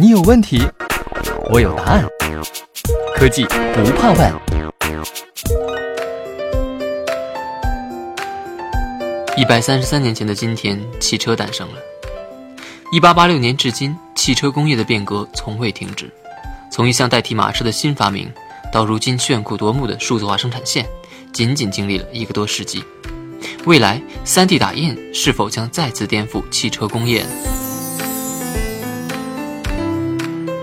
你有问题，我有答案。科技不怕问。一百三十三年前的今天，汽车诞生了。一八八六年至今，汽车工业的变革从未停止。从一项代替马车的新发明，到如今炫酷夺目的数字化生产线，仅仅经历了一个多世纪。未来，3D 打印是否将再次颠覆汽车工业？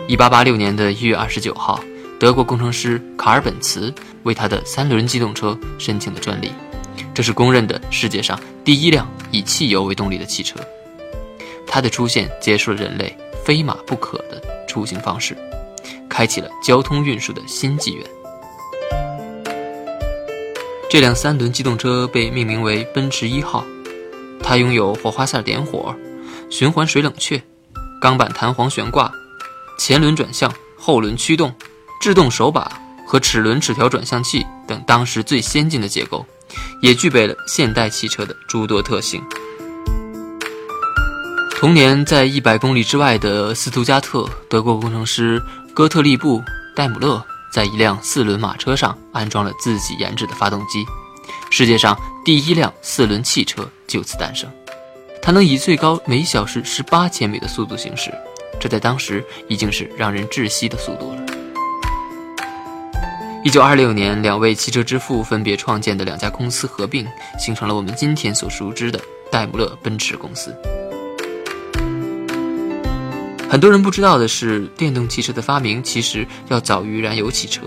一八八六年的一月二十九号，德国工程师卡尔本茨为他的三轮机动车申请了专利，这是公认的世界上第一辆以汽油为动力的汽车。它的出现结束了人类非马不可的出行方式，开启了交通运输的新纪元。这辆三轮机动车被命名为奔驰一号，它拥有火花塞点火、循环水冷却、钢板弹簧悬挂、前轮转向、后轮驱动、制动手把和齿轮齿条转向器等当时最先进的结构，也具备了现代汽车的诸多特性。同年，在一百公里之外的斯图加特，德国工程师哥特利布·戴姆勒。在一辆四轮马车上安装了自己研制的发动机，世界上第一辆四轮汽车就此诞生。它能以最高每小时十八千米的速度行驶，这在当时已经是让人窒息的速度了。一九二六年，两位汽车之父分别创建的两家公司合并，形成了我们今天所熟知的戴姆勒奔驰公司。很多人不知道的是，电动汽车的发明其实要早于燃油汽车。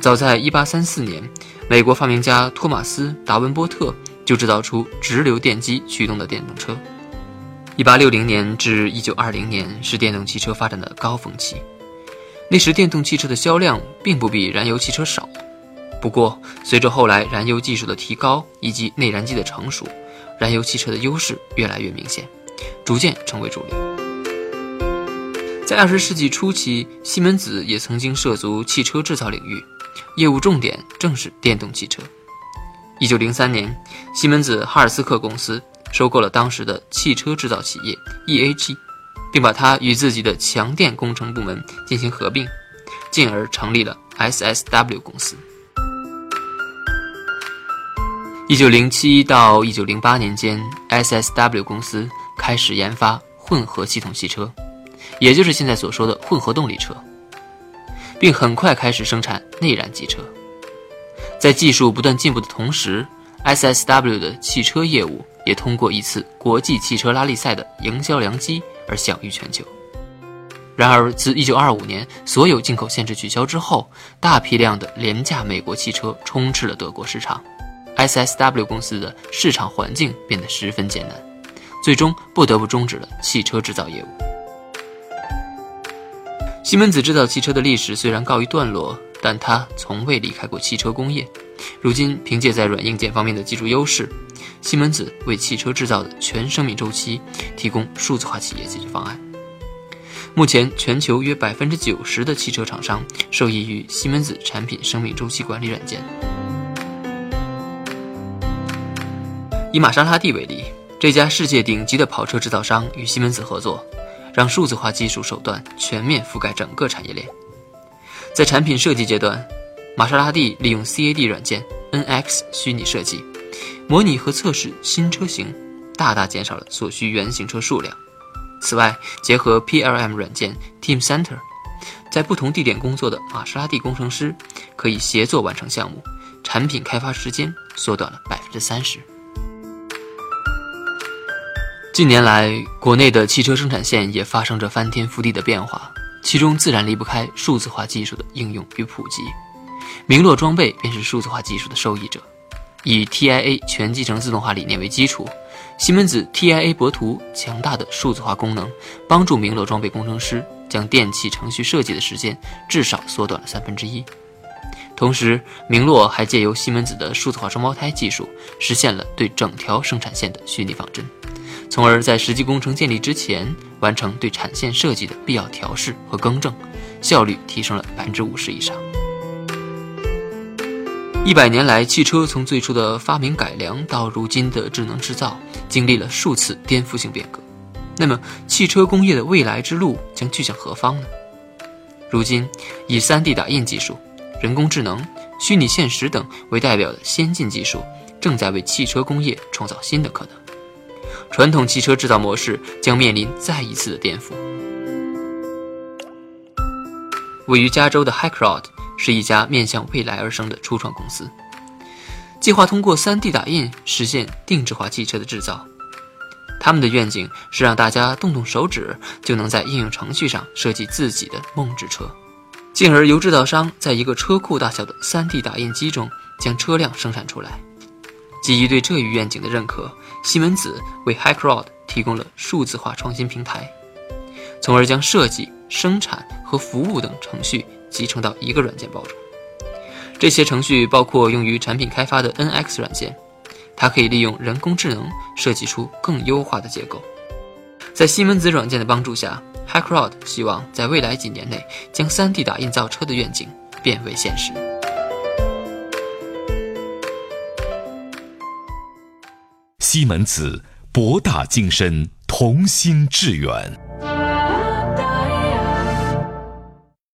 早在1834年，美国发明家托马斯·达文波特就制造出直流电机驱动的电动车。1860年至1920年是电动汽车发展的高峰期，那时电动汽车的销量并不比燃油汽车少。不过，随着后来燃油技术的提高以及内燃机的成熟，燃油汽车的优势越来越明显，逐渐成为主流。在二十世纪初期，西门子也曾经涉足汽车制造领域，业务重点正是电动汽车。一九零三年，西门子哈尔斯克公司收购了当时的汽车制造企业 EAG，并把它与自己的强电工程部门进行合并，进而成立了 SSW 公司。一九零七到一九零八年间，SSW 公司开始研发混合系统汽车。也就是现在所说的混合动力车，并很快开始生产内燃机车。在技术不断进步的同时，SSW 的汽车业务也通过一次国际汽车拉力赛的营销良机而享誉全球。然而，自1925年所有进口限制取消之后，大批量的廉价美国汽车充斥了德国市场，SSW 公司的市场环境变得十分艰难，最终不得不终止了汽车制造业务。西门子制造汽车的历史虽然告一段落，但它从未离开过汽车工业。如今，凭借在软硬件方面的技术优势，西门子为汽车制造的全生命周期提供数字化企业解决方案。目前，全球约百分之九十的汽车厂商受益于西门子产品生命周期管理软件。以玛莎拉蒂为例，这家世界顶级的跑车制造商与西门子合作。让数字化技术手段全面覆盖整个产业链。在产品设计阶段，玛莎拉蒂利用 CAD 软件 NX 虚拟设计，模拟和测试新车型，大大减少了所需原型车数量。此外，结合 PLM 软件 Team Center，在不同地点工作的玛莎拉蒂工程师可以协作完成项目，产品开发时间缩短了百分之三十。近年来，国内的汽车生产线也发生着翻天覆地的变化，其中自然离不开数字化技术的应用与普及。明洛装备便是数字化技术的受益者。以 TIA 全集成自动化理念为基础，西门子 TIA 博图强大的数字化功能，帮助明洛装备工程师将电气程序设计的时间至少缩短了三分之一。同时，明洛还借由西门子的数字化双胞胎技术，实现了对整条生产线的虚拟仿真。从而在实际工程建立之前完成对产线设计的必要调试和更正，效率提升了百分之五十以上。一百年来，汽车从最初的发明改良到如今的智能制造，经历了数次颠覆性变革。那么，汽车工业的未来之路将去向何方呢？如今，以 3D 打印技术、人工智能、虚拟现实等为代表的先进技术，正在为汽车工业创造新的可能。传统汽车制造模式将面临再一次的颠覆。位于加州的 High CROD 是一家面向未来而生的初创公司，计划通过 3D 打印实现定制化汽车的制造。他们的愿景是让大家动动手指就能在应用程序上设计自己的梦之车，进而由制造商在一个车库大小的 3D 打印机中将车辆生产出来。基于对这一愿景的认可，西门子为 h i c r o d 提供了数字化创新平台，从而将设计、生产和服务等程序集成到一个软件包中。这些程序包括用于产品开发的 NX 软件。它可以利用人工智能设计出更优化的结构。在西门子软件的帮助下，Hickrod 希望在未来几年内将 3D 打印造车的愿景变为现实。西门子博大精深，同心致远。